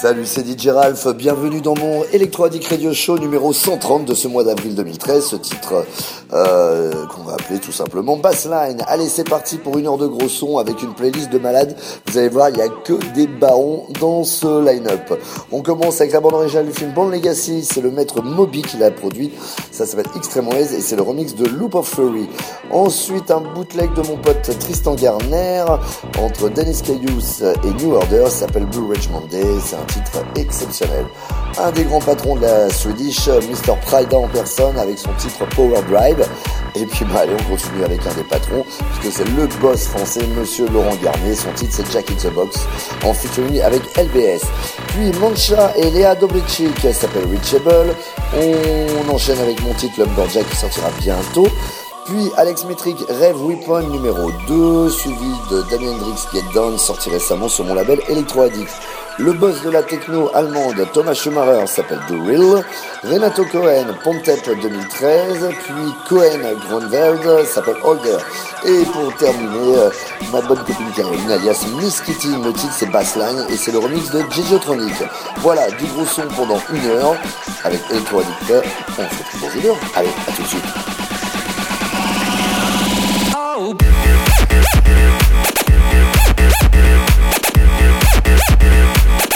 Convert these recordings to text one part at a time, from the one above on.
Salut, c'est DJ Ralph. Bienvenue dans mon Electro Addict Radio Show numéro 130 de ce mois d'avril 2013. Ce titre euh, qu'on va appeler tout simplement Bassline. Allez, c'est parti pour une heure de gros son avec une playlist de malades. Vous allez voir, il n'y a que des barons dans ce line-up. On commence avec la bande originale du film Bond Legacy. C'est le maître Moby qui l'a produit. Ça s'appelle Extreme Ways et c'est le remix de Loop of Fury. Ensuite, un bootleg de mon pote Tristan Garner entre Dennis Cayous et New Order. Ça s'appelle Blue Ridge Monday. Titre exceptionnel. Un des grands patrons de la Swedish, Mr. Pride en personne, avec son titre Power Drive. Et puis bah allez, on continue avec un des patrons, puisque c'est le boss français, Monsieur Laurent Garnier. Son titre c'est Jack in the Box, en featuring avec LBS. Puis Mancha et Léa Dobrici, qui s'appelle Reachable. On enchaîne avec mon titre Lumberjack qui sortira bientôt. Puis Alex Metric, Rêve Weapon numéro 2, suivi de Damien Hendrix Get Down, sorti récemment sur mon label Electro Addict. Le boss de la techno allemande Thomas Schumacher s'appelle The Real. Renato Cohen, Pontep 2013. Puis Cohen Grunwald s'appelle Holger. Et pour terminer, euh, ma bonne copine Caroline alias Miss Kitty, le titre c'est Bassline et c'est le remix de Gigitronic. Voilà, du gros son pendant une heure avec Electro Addicteur. On fait plus des heures. Allez, à tout de suite. Oh. Yeah.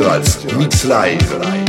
Ralph, Mix Live.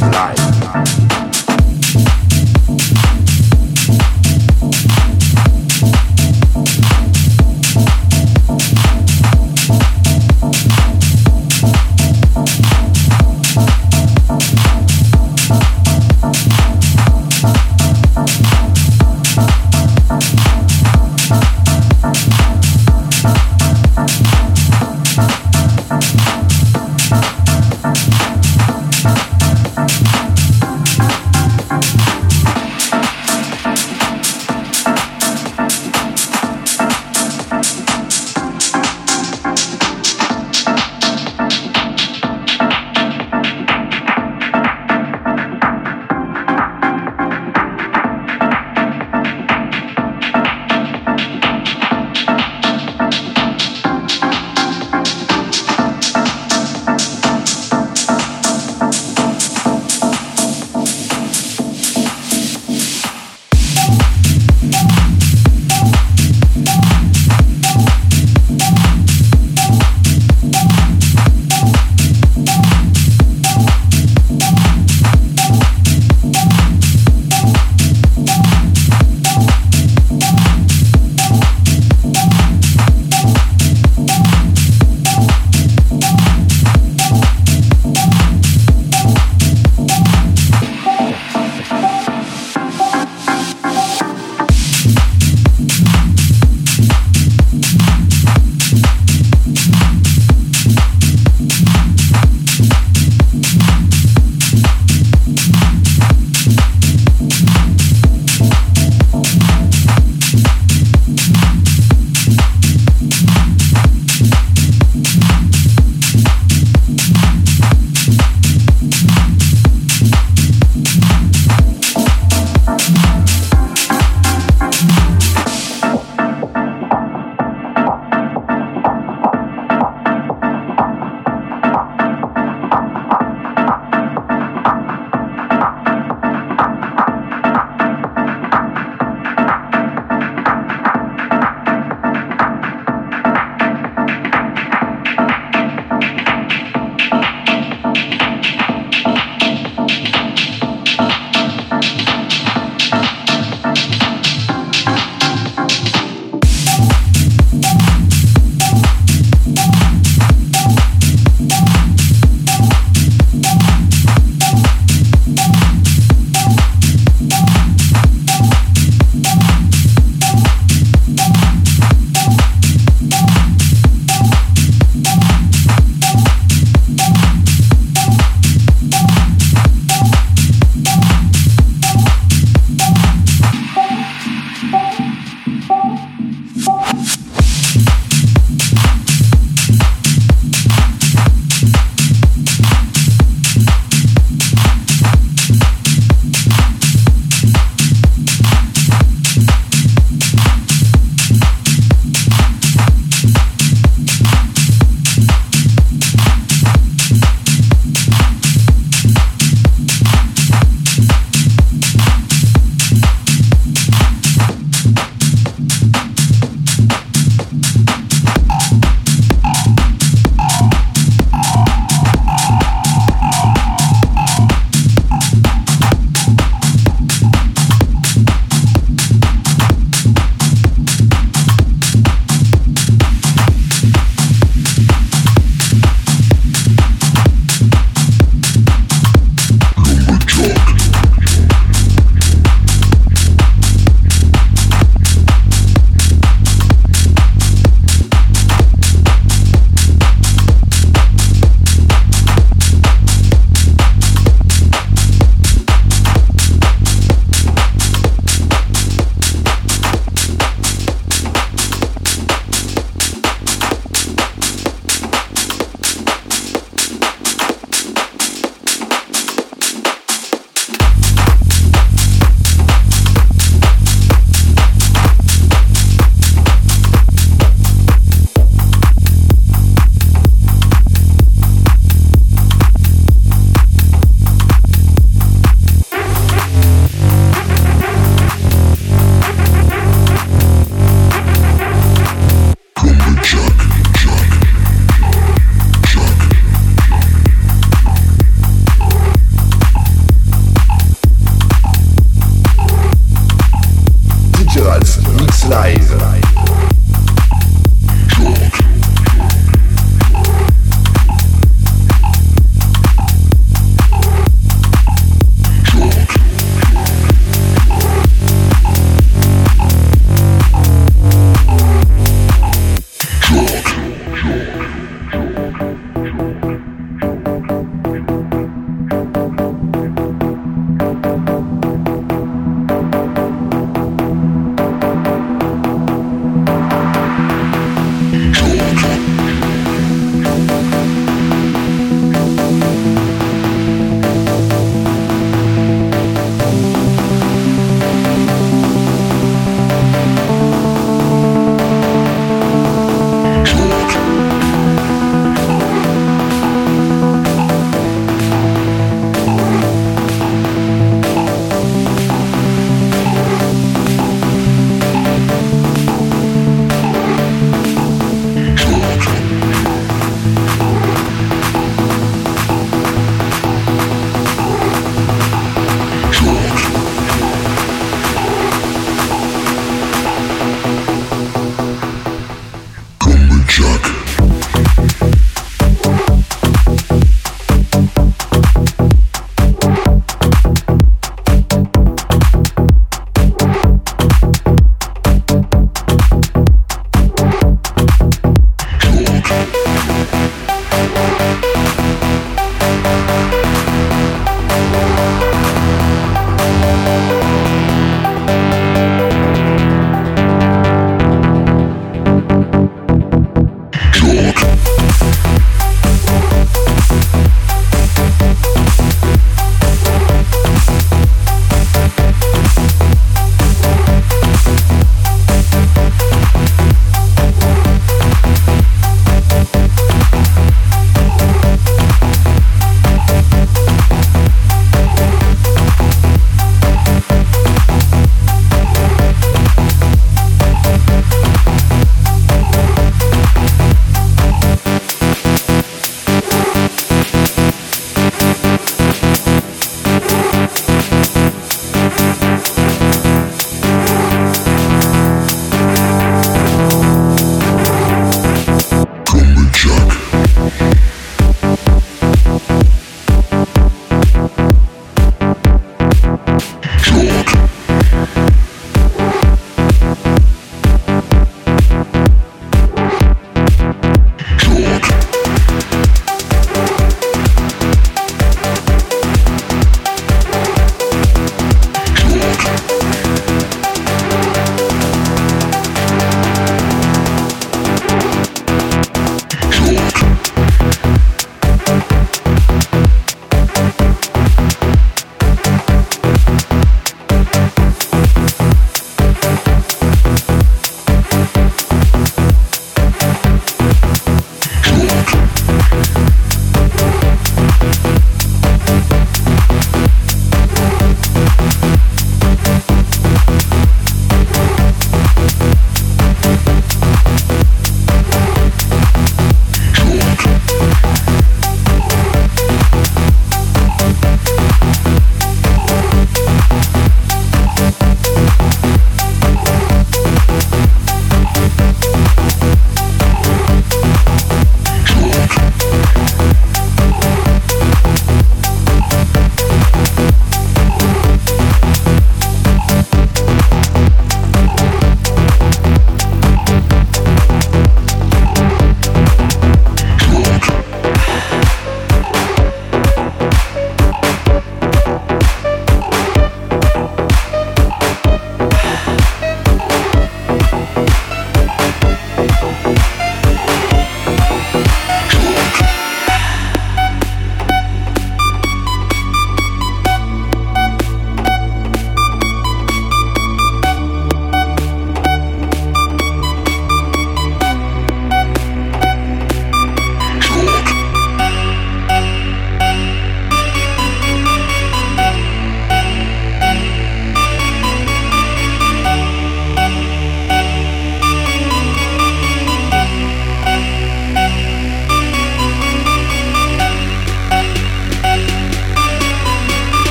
life.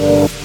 Bye.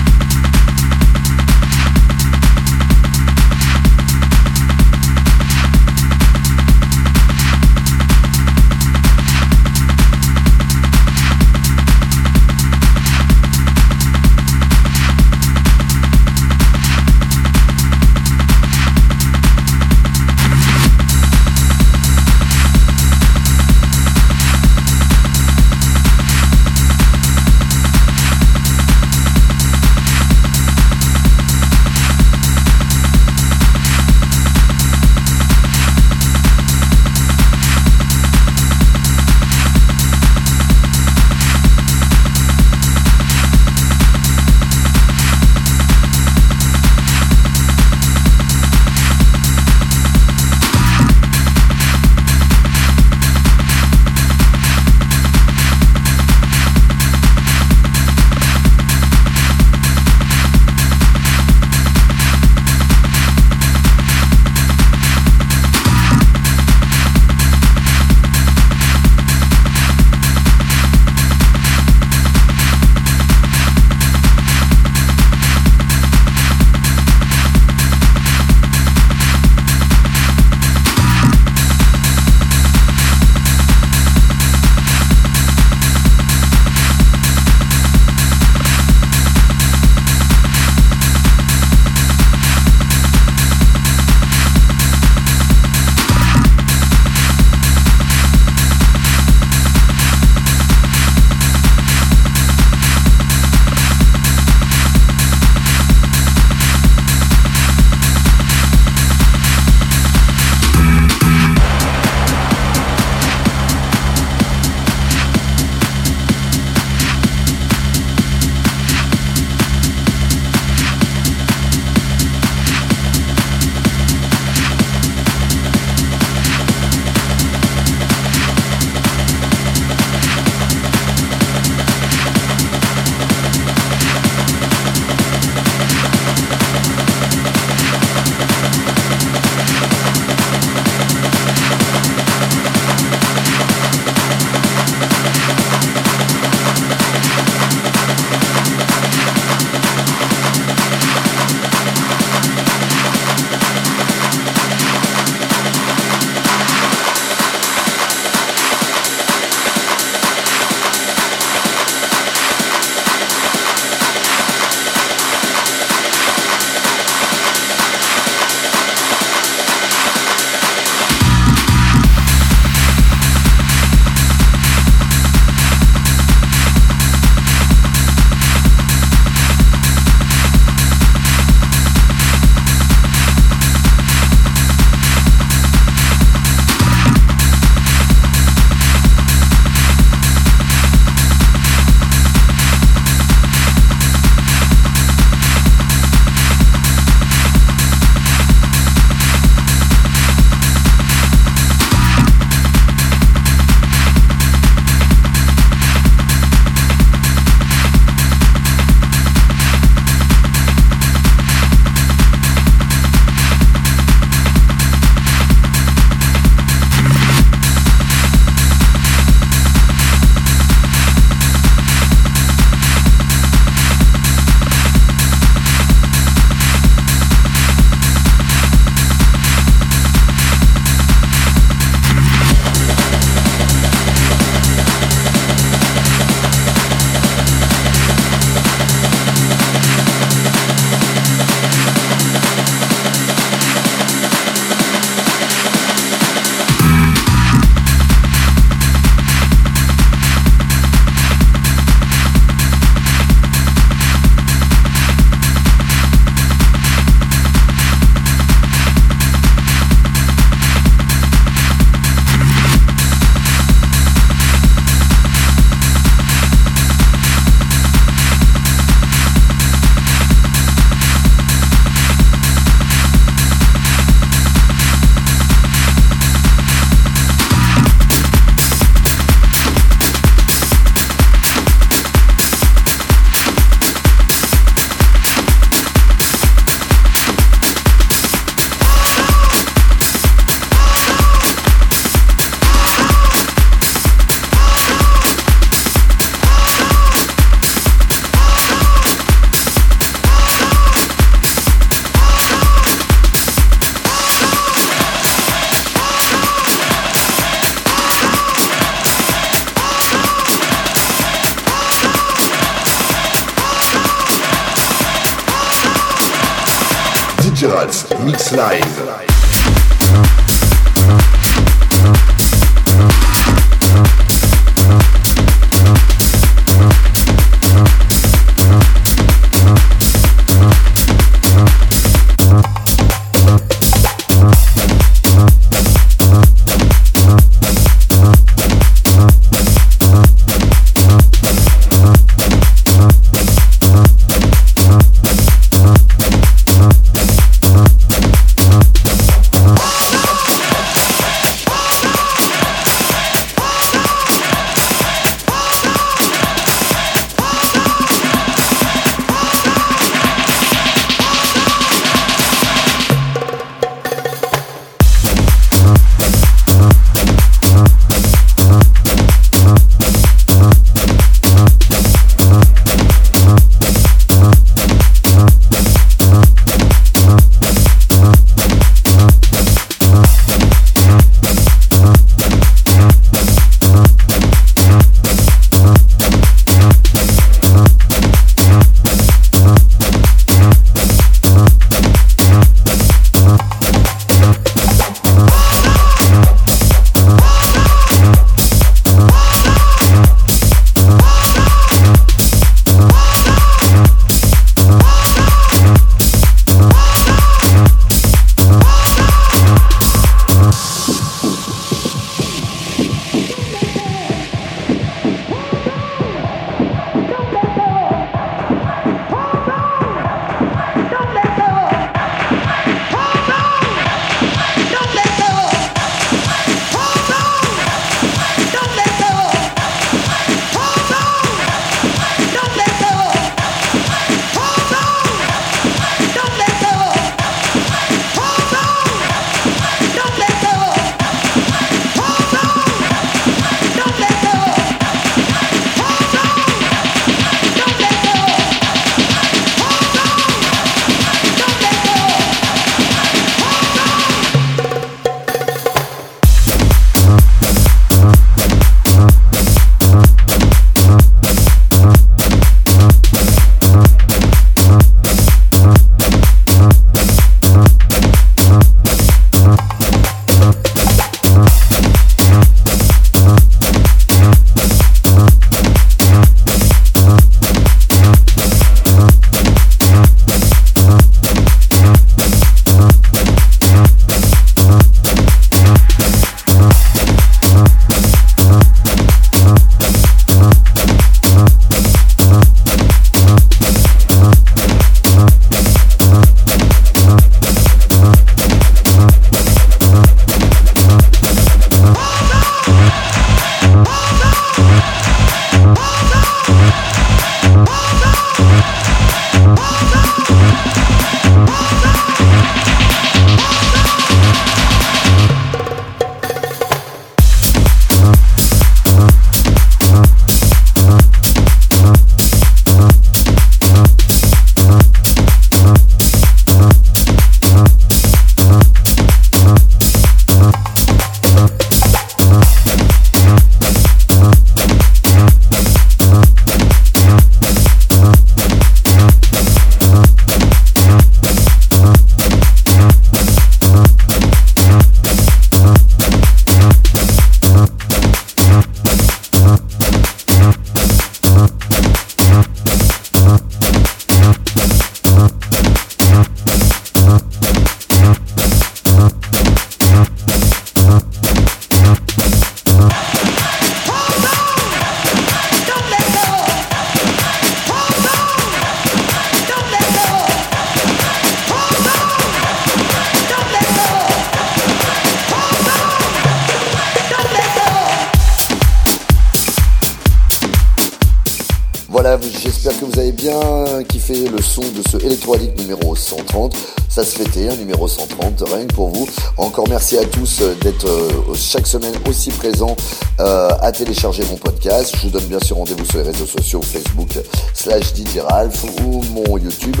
Pour vous. Encore merci à tous euh, d'être euh, chaque semaine aussi présents euh, à télécharger mon podcast. Je vous donne bien sûr rendez-vous sur les réseaux sociaux, Facebook slash DJ Ralph ou mon YouTube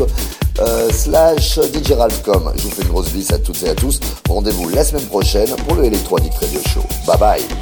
slash DJ Ralph.com. Je vous fais une grosse bise à toutes et à tous. Rendez-vous la semaine prochaine pour le Electronic Radio Show. Bye bye